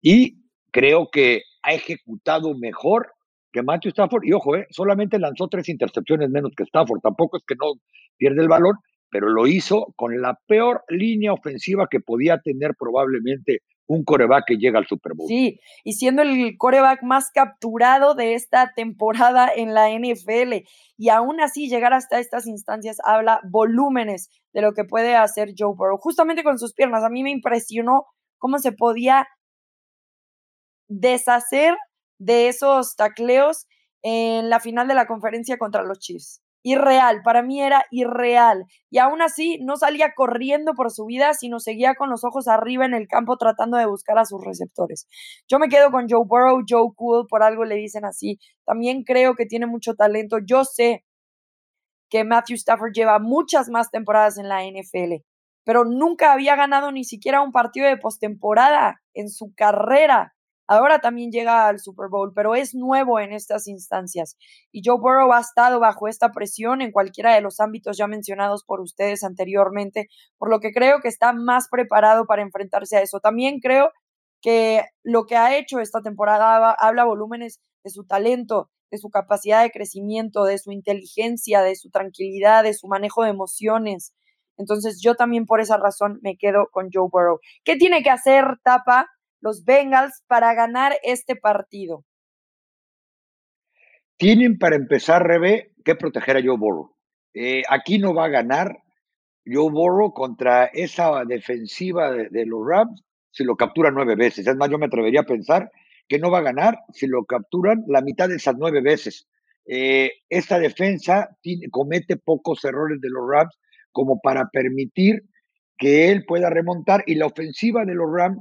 Y creo que ha ejecutado mejor que Matthew Stafford. Y ojo, eh, solamente lanzó tres intercepciones menos que Stafford. Tampoco es que no pierde el balón, pero lo hizo con la peor línea ofensiva que podía tener probablemente un coreback que llega al Super Bowl. Sí, y siendo el coreback más capturado de esta temporada en la NFL. Y aún así, llegar hasta estas instancias habla volúmenes de lo que puede hacer Joe Burrow. Justamente con sus piernas, a mí me impresionó cómo se podía deshacer de esos tacleos en la final de la conferencia contra los Chiefs irreal, para mí era irreal. Y aún así no salía corriendo por su vida, sino seguía con los ojos arriba en el campo tratando de buscar a sus receptores. Yo me quedo con Joe Burrow, Joe Cool, por algo le dicen así. También creo que tiene mucho talento. Yo sé que Matthew Stafford lleva muchas más temporadas en la NFL, pero nunca había ganado ni siquiera un partido de postemporada en su carrera. Ahora también llega al Super Bowl, pero es nuevo en estas instancias. Y Joe Burrow ha estado bajo esta presión en cualquiera de los ámbitos ya mencionados por ustedes anteriormente, por lo que creo que está más preparado para enfrentarse a eso. También creo que lo que ha hecho esta temporada habla volúmenes de su talento, de su capacidad de crecimiento, de su inteligencia, de su tranquilidad, de su manejo de emociones. Entonces yo también por esa razón me quedo con Joe Burrow. ¿Qué tiene que hacer Tapa los Bengals para ganar este partido? Tienen para empezar, Rebe, que proteger a Joe Burrow. Eh, aquí no va a ganar Joe Burrow contra esa defensiva de, los Rams si lo capturan nueve veces. Es más, yo me atrevería a pensar que no va a ganar si lo capturan la mitad de esas nueve veces. Eh, esta defensa comete pocos errores de los Rams como para permitir que él pueda remontar y la ofensiva de los Rams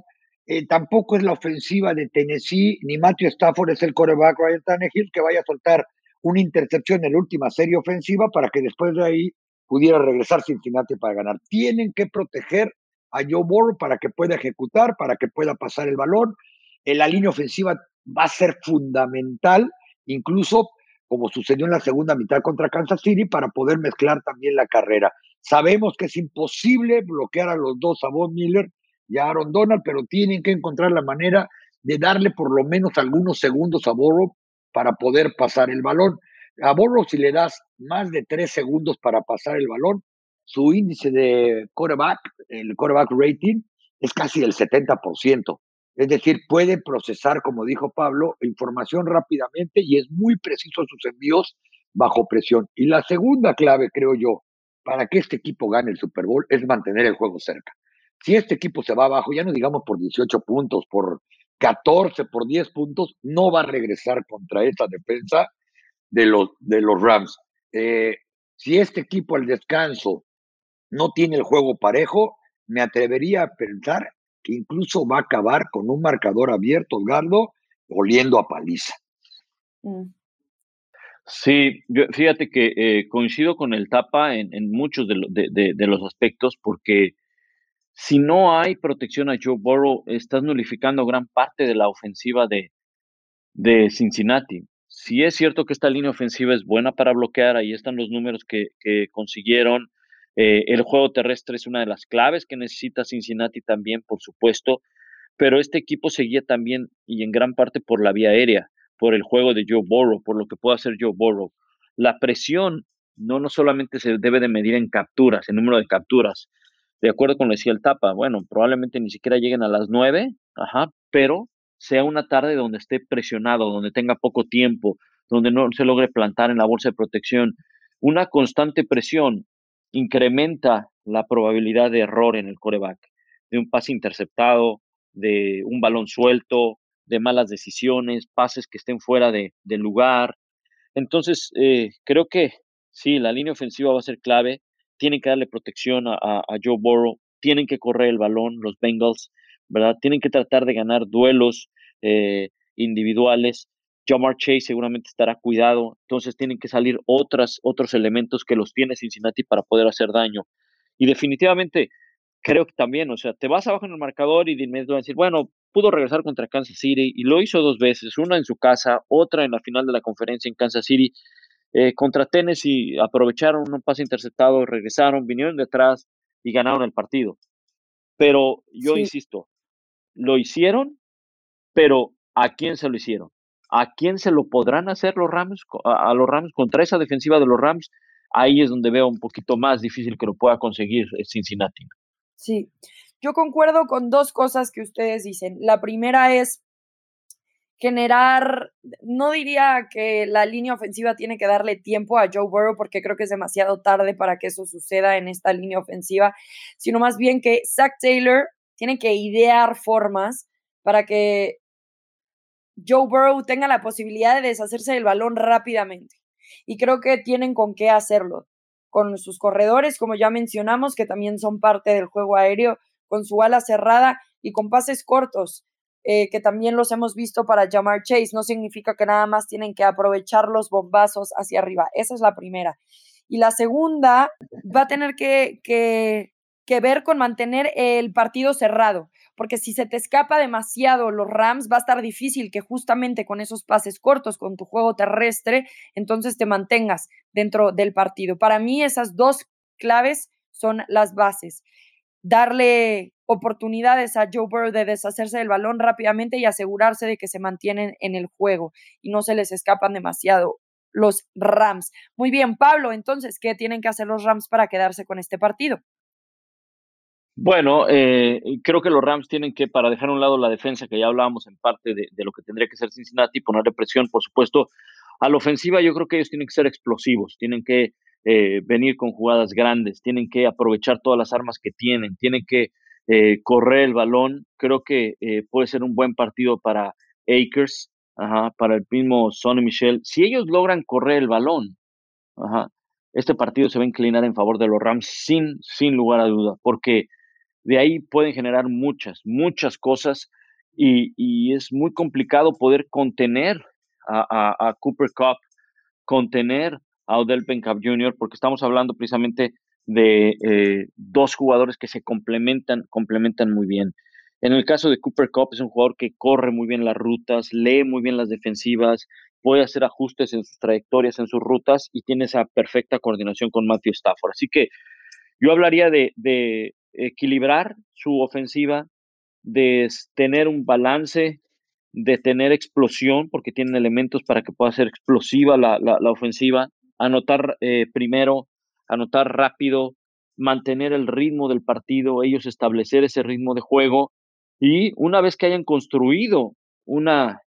eh, tampoco es la ofensiva de Tennessee, ni Matthew Stafford es el coreback Ryan Tannehill que vaya a soltar una intercepción en la última serie ofensiva para que después de ahí pudiera regresar Cincinnati para ganar. Tienen que proteger a Joe Burrow para que pueda ejecutar, para que pueda pasar el balón. En la línea ofensiva va a ser fundamental, incluso como sucedió en la segunda mitad contra Kansas City, para poder mezclar también la carrera. Sabemos que es imposible bloquear a los dos, a Von Miller y a Aaron Donald, pero tienen que encontrar la manera de darle por lo menos algunos segundos a Burrow para poder pasar el balón. A Burrow, si le das más de tres segundos para pasar el balón, su índice de quarterback, el quarterback rating, es casi del 70%. Es decir, puede procesar, como dijo Pablo, información rápidamente y es muy preciso sus envíos bajo presión. Y la segunda clave, creo yo, para que este equipo gane el Super Bowl es mantener el juego cerca. Si este equipo se va abajo, ya no digamos por 18 puntos, por 14, por 10 puntos, no va a regresar contra esta defensa de los, de los Rams. Eh, si este equipo al descanso no tiene el juego parejo, me atrevería a pensar que incluso va a acabar con un marcador abierto, Edgardo, oliendo a paliza. Mm. Sí, fíjate que eh, coincido con el Tapa en, muchos de, los aspectos, porque si no hay protección a Joe Burrow, estás nulificando gran parte de la ofensiva de, de Cincinnati. Si es cierto que esta línea ofensiva es buena para bloquear, ahí están los números que, que consiguieron eh, el juego terrestre es una de las claves que necesita Cincinnati también, por supuesto, pero este equipo seguía también y en gran parte por la vía aérea, por el juego de Joe Burrow, por lo que puede hacer Joe Burrow. La presión no, no solamente se debe de medir en capturas, en número de capturas. De acuerdo con lo que decía el Tapa, bueno, probablemente ni siquiera lleguen a las nueve, ajá, pero sea una tarde donde esté presionado, donde tenga poco tiempo, donde no se logre plantar en la bolsa de protección. Una constante presión incrementa la probabilidad de error en el coreback, de un pase interceptado, de un balón suelto, de malas decisiones, pases que estén fuera de, lugar. Entonces, eh, creo que sí, la línea ofensiva va a ser clave. Tienen que darle protección a, Joe Burrow, tienen que correr el balón, los Bengals, ¿verdad? Tienen que tratar de ganar duelos eh, individuales Jamar Chase seguramente estará cuidado, entonces tienen que salir otras, otros elementos que los tiene Cincinnati para poder hacer daño. Y definitivamente creo que también, o sea, te vas abajo en el marcador y de inmediato a decir, bueno, pudo regresar contra Kansas City y lo hizo dos veces, una en su casa, otra en la final de la conferencia en Kansas City. Eh, contra Tennessee aprovecharon un pase interceptado, regresaron, vinieron detrás y ganaron el partido. Pero yo insisto, lo hicieron, pero ¿a quién se lo hicieron? ¿A quién se lo podrán hacer los Rams, a, los Rams contra esa defensiva de los Rams? Ahí es donde veo un poquito más difícil que lo pueda conseguir eh, Cincinnati. Sí, yo concuerdo con dos cosas que ustedes dicen. La primera es generar, no diría que la línea ofensiva tiene que darle tiempo a Joe Burrow porque creo que es demasiado tarde para que eso suceda en esta línea ofensiva, sino más bien que Zach Taylor tiene que idear formas para que Joe Burrow tenga la posibilidad de deshacerse del balón rápidamente. Y creo que tienen con qué hacerlo. Con sus corredores, como ya mencionamos, que también son parte del juego aéreo, con su ala cerrada y con pases cortos, eh, que también los hemos visto para Jamar Chase. No significa que nada más tienen que aprovechar los bombazos hacia arriba. Esa es la primera. Y la segunda va a tener que, que, que ver con mantener el partido cerrado porque si se te escapa demasiado los Rams, va a estar difícil que justamente con esos pases cortos, con tu juego terrestre, entonces te mantengas dentro del partido. Para mí esas dos claves son las bases. Darle oportunidades a Joe Burrow de deshacerse del balón rápidamente y asegurarse de que se mantienen en el juego y no se les escapan demasiado los Rams. Muy bien, Pablo, entonces, ¿qué tienen que hacer los Rams para quedarse con este partido? Bueno, eh, creo que los Rams tienen que, para dejar a un lado la defensa, que ya hablábamos en parte de, lo que tendría que ser Cincinnati, ponerle presión, por supuesto, a la ofensiva, yo creo que ellos tienen que ser explosivos, tienen que eh, venir con jugadas grandes, tienen que aprovechar todas las armas que tienen, tienen que eh, correr el balón. Creo que puede ser un buen partido para Akers, para el mismo Sonny Michel. Si ellos logran correr el balón, este partido se va a inclinar en favor de los Rams sin, sin lugar a duda, porque de ahí pueden generar muchas, muchas cosas y, es muy complicado poder contener a, Cooper Cup, contener a Odell Beckham Jr., porque estamos hablando precisamente de eh, dos jugadores que se complementan, complementan muy bien. En el caso de Cooper Cup, es un jugador que corre muy bien las rutas, lee muy bien las defensivas, puede hacer ajustes en sus trayectorias, en sus rutas y tiene esa perfecta coordinación con Matthew Stafford. Así que yo hablaría de, de equilibrar su ofensiva, de tener un balance, de tener explosión, porque tienen elementos para que pueda ser explosiva la, la, ofensiva, anotar eh, primero, anotar rápido, mantener el ritmo del partido, ellos establecer ese ritmo de juego y una vez que hayan construido una,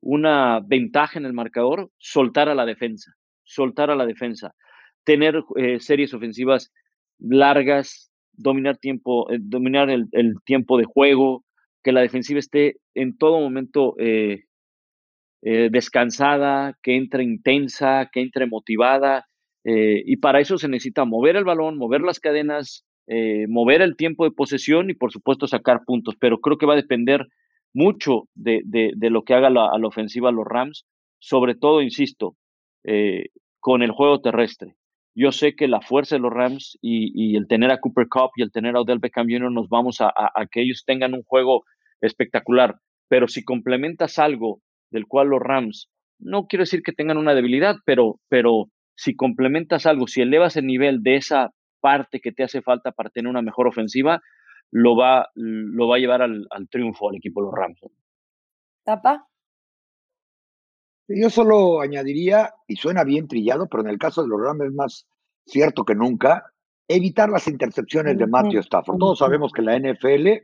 una ventaja en el marcador, soltar a la defensa, soltar a la defensa, tener eh, series ofensivas largas, dominar tiempo, eh, dominar el, tiempo de juego, que la defensiva esté en todo momento eh, descansada, que entre intensa, que entre motivada, y para eso se necesita mover el balón, mover las cadenas, mover el tiempo de posesión y por supuesto sacar puntos, pero creo que va a depender mucho de, de, lo que haga la, a la ofensiva los Rams, sobre todo, insisto, eh, con el juego terrestre. Yo sé que la fuerza de los Rams y, el tener a Cooper Cup y el tener a Odell Beckham Jr. nos vamos a, a, que ellos tengan un juego espectacular, pero si complementas algo del cual los Rams, no quiero decir que tengan una debilidad, pero, pero si complementas algo, si elevas el nivel de esa parte que te hace falta para tener una mejor ofensiva, lo va, lo va a llevar al, triunfo al equipo de los Rams. ¿Tapa? Yo solo añadiría, y suena bien trillado, pero en el caso de los Rams es más cierto que nunca, evitar las intercepciones de Matthew Stafford. Todos sabemos que la NFL, eh,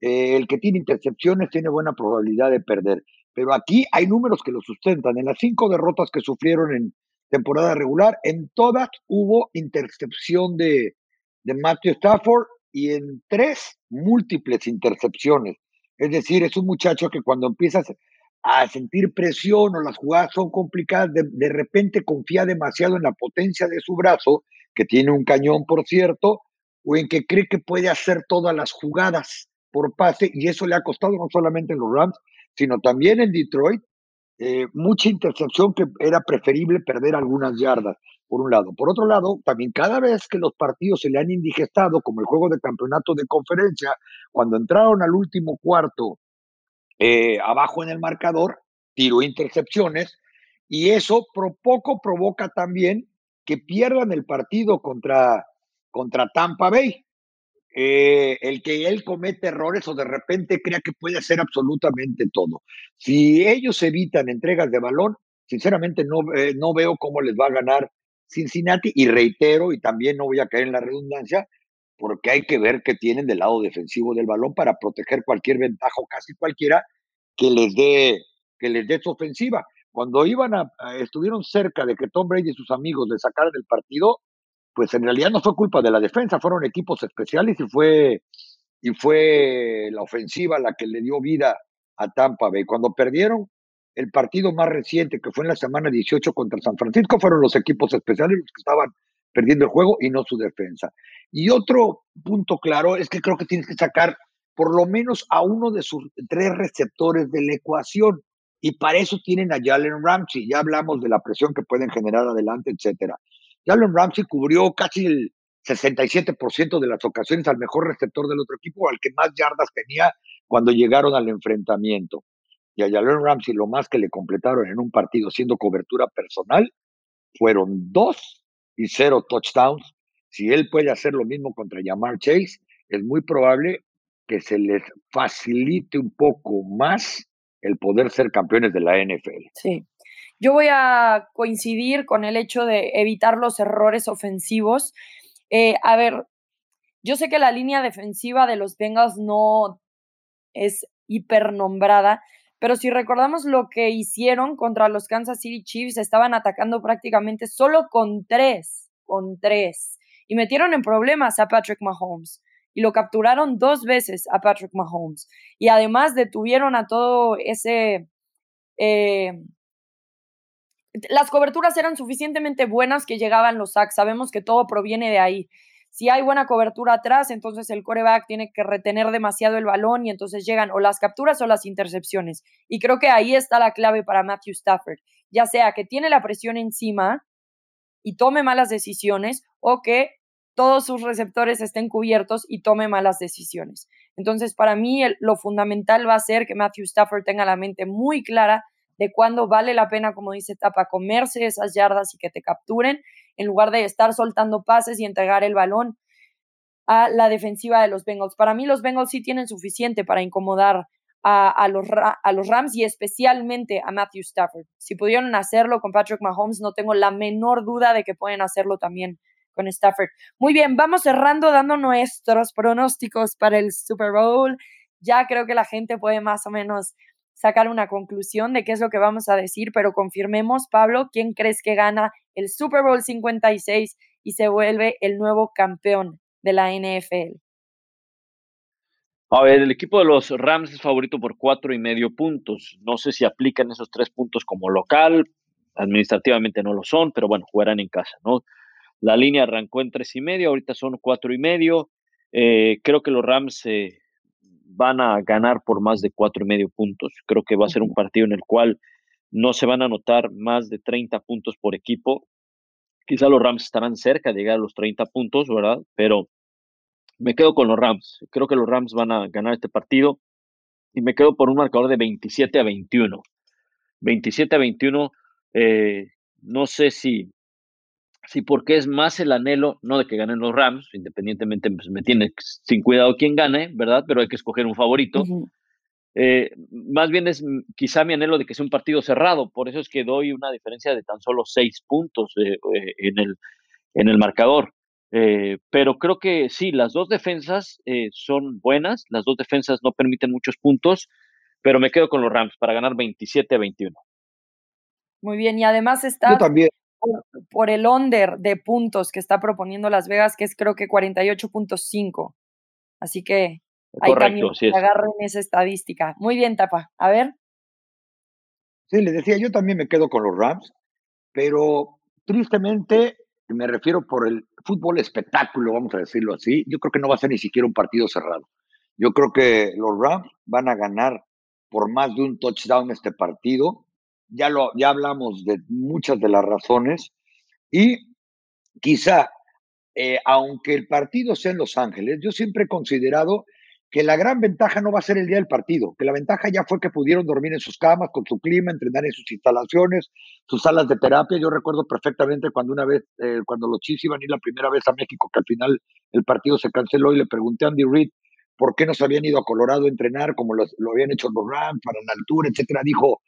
el que tiene intercepciones tiene buena probabilidad de perder, pero aquí hay números que lo sustentan. En las cinco derrotas que sufrieron en temporada regular, en todas hubo intercepción de, de Matthew Stafford y en tres múltiples intercepciones. Es decir, es un muchacho que cuando empiezas a sentir presión o las jugadas son complicadas, de, repente confía demasiado en la potencia de su brazo, que tiene un cañón, por cierto, o en que cree que puede hacer todas las jugadas por pase, y eso le ha costado no solamente en los Rams, sino también en Detroit, eh, mucha intercepción que era preferible perder algunas yardas por un lado. Por otro lado, también cada vez que los partidos se le han indigestado, como el juego de campeonato de conferencia, cuando entraron al último cuarto eh, abajo en el marcador, tiró intercepciones, y eso por poco provoca también que pierdan el partido contra, contra Tampa Bay. Eh, el que él comete errores o de repente crea que puede hacer absolutamente todo. Si ellos evitan entregas de balón, sinceramente no, eh, no veo cómo les va a ganar Cincinnati y reitero, y también no voy a caer en la redundancia, porque hay que ver qué tienen del lado defensivo del balón para proteger cualquier ventaja o casi cualquiera que les dé que les dé su ofensiva. Cuando iban a, estuvieron cerca de que Tom Brady y sus amigos le sacaran el partido, pues en realidad no fue culpa de la defensa, fueron equipos especiales y fue y fue la ofensiva la que le dio vida a Tampa Bay. Cuando perdieron, el partido más reciente, que fue en la semana 18 contra San Francisco, fueron los equipos especiales los que estaban perdiendo el juego y no su defensa. Y otro punto claro es que creo que tienes que sacar por lo menos a uno de sus tres receptores de la ecuación. Y para eso tienen a Jalen Ramsey. Ya hablamos de la presión que pueden generar adelante, etcétera. Jalen Ramsey cubrió casi el 67% de las ocasiones al mejor receptor del otro equipo, al que más yardas tenía cuando llegaron al enfrentamiento y a Jalen Ramsey lo más que le completaron en un partido siendo cobertura personal fueron dos y cero touchdowns. Si él puede hacer lo mismo contra Jamar Chase, es muy probable que se les facilite un poco más el poder ser campeones de la NFL. Sí. Yo voy a coincidir con el hecho de evitar los errores ofensivos. Eh, a ver, yo sé que la línea defensiva de los Bengals no es hipernombrada, pero si recordamos lo que hicieron contra los Kansas City Chiefs, estaban atacando prácticamente solo con tres, con tres. Y metieron en problemas a Patrick Mahomes. Y lo capturaron dos veces a Patrick Mahomes. Y además detuvieron a todo ese... Eh, las coberturas eran suficientemente buenas que llegaban los sacks. Sabemos que todo proviene de ahí. Si hay buena cobertura atrás, entonces el coreback tiene que retener demasiado el balón y entonces llegan o las capturas o las intercepciones. Y creo que ahí está la clave para Matthew Stafford, ya sea que tiene la presión encima y tome malas decisiones o que todos sus receptores estén cubiertos y tome malas decisiones. Entonces, para mí, lo fundamental va a ser que Matthew Stafford tenga la mente muy clara de cuándo vale la pena, como dice Tapa, comerse esas yardas y que te capturen, en lugar de estar soltando pases y entregar el balón a la defensiva de los Bengals. Para mí, los Bengals sí tienen suficiente para incomodar a, los, a los Rams y especialmente a Matthew Stafford. Si pudieron hacerlo con Patrick Mahomes, no tengo la menor duda de que pueden hacerlo también con Stafford. Muy bien, vamos cerrando dando nuestros pronósticos para el Super Bowl. Ya creo que la gente puede más o menos sacar una conclusión de qué es lo que vamos a decir, pero confirmemos, Pablo, ¿quién crees que gana el Super Bowl 56 y se vuelve el nuevo campeón de la NFL? A ver, el equipo de los Rams es favorito por cuatro y medio puntos. No sé si aplican esos tres puntos como local, administrativamente no lo son, pero bueno, jugarán en casa, ¿no? La línea arrancó en tres y medio, ahorita son cuatro y medio. Eh, creo que los Rams eh, van a ganar por más de cuatro y medio puntos. Creo que va a ser un partido en el cual no se van a anotar más de 30 puntos por equipo. Quizá los Rams estarán cerca de llegar a los 30 puntos, ¿verdad? Pero me quedo con los Rams. Creo que los Rams van a ganar este partido y me quedo por un marcador de 27 a 21. 27 a 21, eh, no sé si Sí, porque es más el anhelo, no de que ganen los Rams, independientemente, pues me tiene sin cuidado quién gane, ¿verdad? Pero hay que escoger un favorito. Eh, más bien es quizá mi anhelo de que sea un partido cerrado, por eso es que doy una diferencia de tan solo seis puntos eh, eh, en, el, en el marcador. pero creo que sí, las dos defensas son buenas, las dos defensas no permiten muchos puntos, pero me quedo con los Rams para ganar 27 a 21. Muy bien, y además está... Yo también por, el under de puntos que está proponiendo Las Vegas, que es creo que 48.5. Así que hay Correcto, que agarren esa estadística. Muy bien, Tapa. A ver. Sí, les decía, yo también me quedo con los Rams, pero tristemente, me refiero por el fútbol espectáculo, vamos a decirlo así, yo creo que no va a ser ni siquiera un partido cerrado. Yo creo que los Rams van a ganar por más de un touchdown este partido ya, lo, ya hablamos de muchas de las razones y quizá, eh, aunque el partido sea en Los Ángeles, yo siempre he considerado que la gran ventaja no va a ser el día del partido, que la ventaja ya fue que pudieron dormir en sus camas, con su clima, entrenar en sus instalaciones, sus salas de terapia. Yo recuerdo perfectamente cuando una vez, eh, cuando los Chiefs iban a ir la primera vez a México, que al final el partido se canceló y le pregunté a Andy Reid por qué no se habían ido a Colorado a entrenar como lo, lo habían hecho los Rams para la altura, etcétera. Dijo,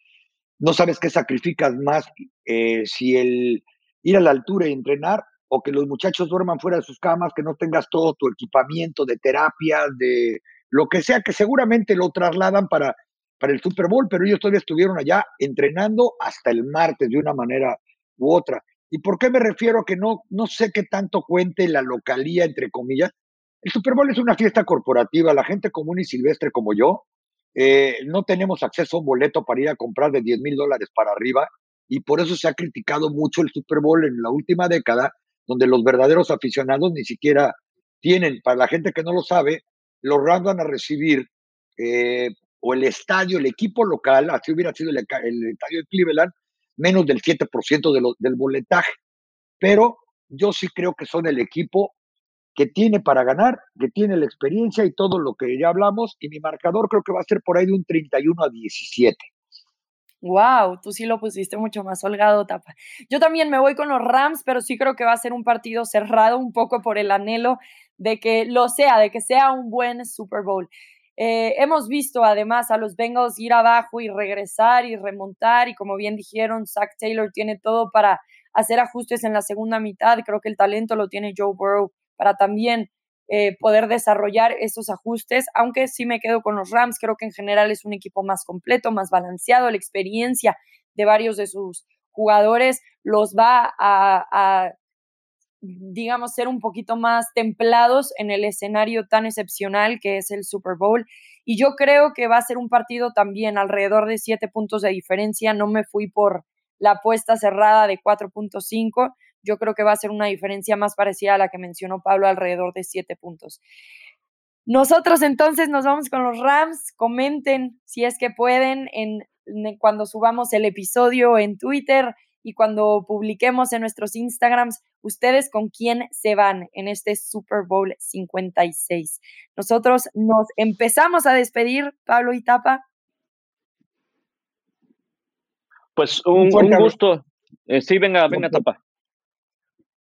no sabes qué sacrificas más, eh, si el ir a la altura y entrenar o que los muchachos duerman fuera de sus camas, que no tengas todo tu equipamiento de terapia, de lo que sea, que seguramente lo trasladan para, para el Super Bowl, pero ellos todavía estuvieron allá entrenando hasta el martes de una manera u otra. ¿Y por qué me refiero a que no, no sé qué tanto cuente la localía, entre comillas? El Super Bowl es una fiesta corporativa, la gente común y silvestre como yo, eh, no tenemos acceso a un boleto para ir a comprar de 10 mil dólares para arriba y por eso se ha criticado mucho el Super Bowl en la última década, donde los verdaderos aficionados ni siquiera tienen, para la gente que no lo sabe, los Rams a recibir eh, o el estadio, el equipo local, así hubiera sido el, estadio de Cleveland, menos del 7% de del boletaje. Pero yo sí creo que son el equipo que tiene para ganar, que tiene la experiencia y todo lo que ya hablamos, y mi marcador creo que va a ser por ahí de un 31 a 17. Wow, tú sí lo pusiste mucho más holgado, Tapa. Yo también me voy con los Rams, pero sí creo que va a ser un partido cerrado un poco por el anhelo de que lo sea, de que sea un buen Super Bowl. Eh, hemos visto además a los Bengals ir abajo y regresar y remontar y como bien dijeron, Zach Taylor tiene todo para hacer ajustes en la segunda mitad. Creo que el talento lo tiene Joe Burrow para también eh, poder desarrollar esos ajustes, aunque sí me quedo con los Rams, creo que en general es un equipo más completo, más balanceado, la experiencia de varios de sus jugadores los va a, digamos, ser un poquito más templados en el escenario tan excepcional que es el Super Bowl. Y yo creo que va a ser un partido también alrededor de siete puntos de diferencia. No me fui por la apuesta cerrada de 4.5 yo creo que va a ser una diferencia más parecida a la que mencionó Pablo, alrededor de siete puntos. Nosotros entonces nos vamos con los Rams. Comenten si es que pueden en, cuando subamos el episodio en Twitter. y cuando publiquemos en nuestros Instagrams ustedes con quién se van en este Super Bowl 56. Nosotros nos empezamos a despedir, Pablo y Tapa. Pues un, gusto. Eh, sí, venga, venga, Tapa.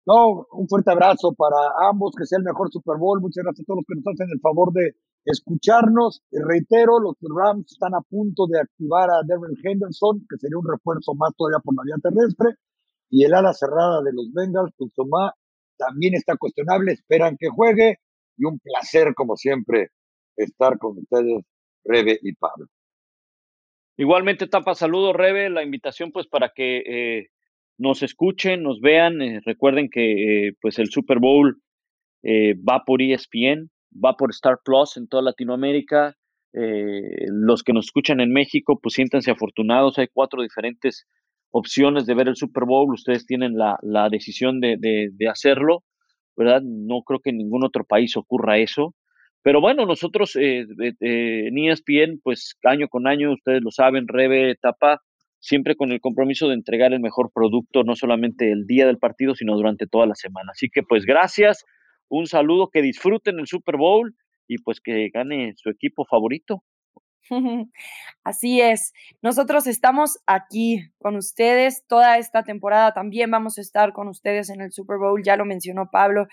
No, un fuerte abrazo para ambos, que sea el mejor Super Bowl. Muchas gracias a todos los que nos hacen el favor de escucharnos. Y reitero, los Rams están a punto de activar a Devin Henderson, que sería un refuerzo más todavía por la vía terrestre. Y el ala cerrada de los Bengals, Kusuma, también está cuestionable. Esperan que juegue. Y un placer, como siempre, estar con ustedes, Rebe y Pablo. Igualmente, Tapa, saludo, Rebe. La invitación, pues, para que eh, nos escuchen, nos vean. Eh, recuerden que, eh, pues, el Super Bowl va por ESPN va por Star Plus en toda Latinoamérica. Eh, los que nos escuchan en México, pues siéntanse afortunados. Hay cuatro diferentes opciones de ver el Super Bowl. Ustedes tienen la, decisión de, de, hacerlo, ¿verdad? No creo que en ningún otro país ocurra eso. Pero bueno, nosotros eh, en ESPN, pues año con año, ustedes lo saben, Rebe, Tapa, siempre con el compromiso de entregar el mejor producto, no solamente el día del partido, sino durante toda la semana. Así que pues gracias un saludo, que disfruten el Super Bowl y pues que gane su equipo favorito. <laughs> Así es. Nosotros estamos aquí con ustedes toda esta temporada. También vamos a estar con ustedes en el Super Bowl. Ya lo mencionó Pablo.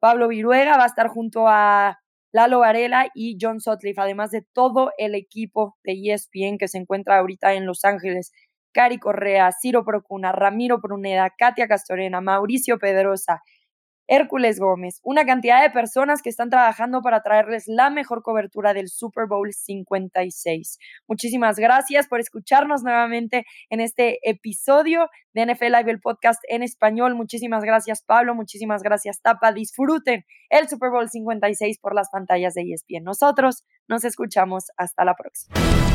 Pablo Viruega va a estar junto a Lalo Varela y John Sutcliffe, además de todo el equipo de ESPN que se encuentra ahorita en Los Ángeles. Cari Correa, Ciro Procuna, Ramiro Pruneda, Katia Castorena, Mauricio Pedrosa, Hércules Gómez, una cantidad de personas que están trabajando para traerles la mejor cobertura del Super Bowl 56. Muchísimas gracias por escucharnos nuevamente en este episodio de NFL Live, el podcast en español. Muchísimas gracias, Pablo. Muchísimas gracias, Tapa. Disfruten el Super Bowl 56 por las pantallas de ESPN. Nosotros nos escuchamos. Hasta la próxima.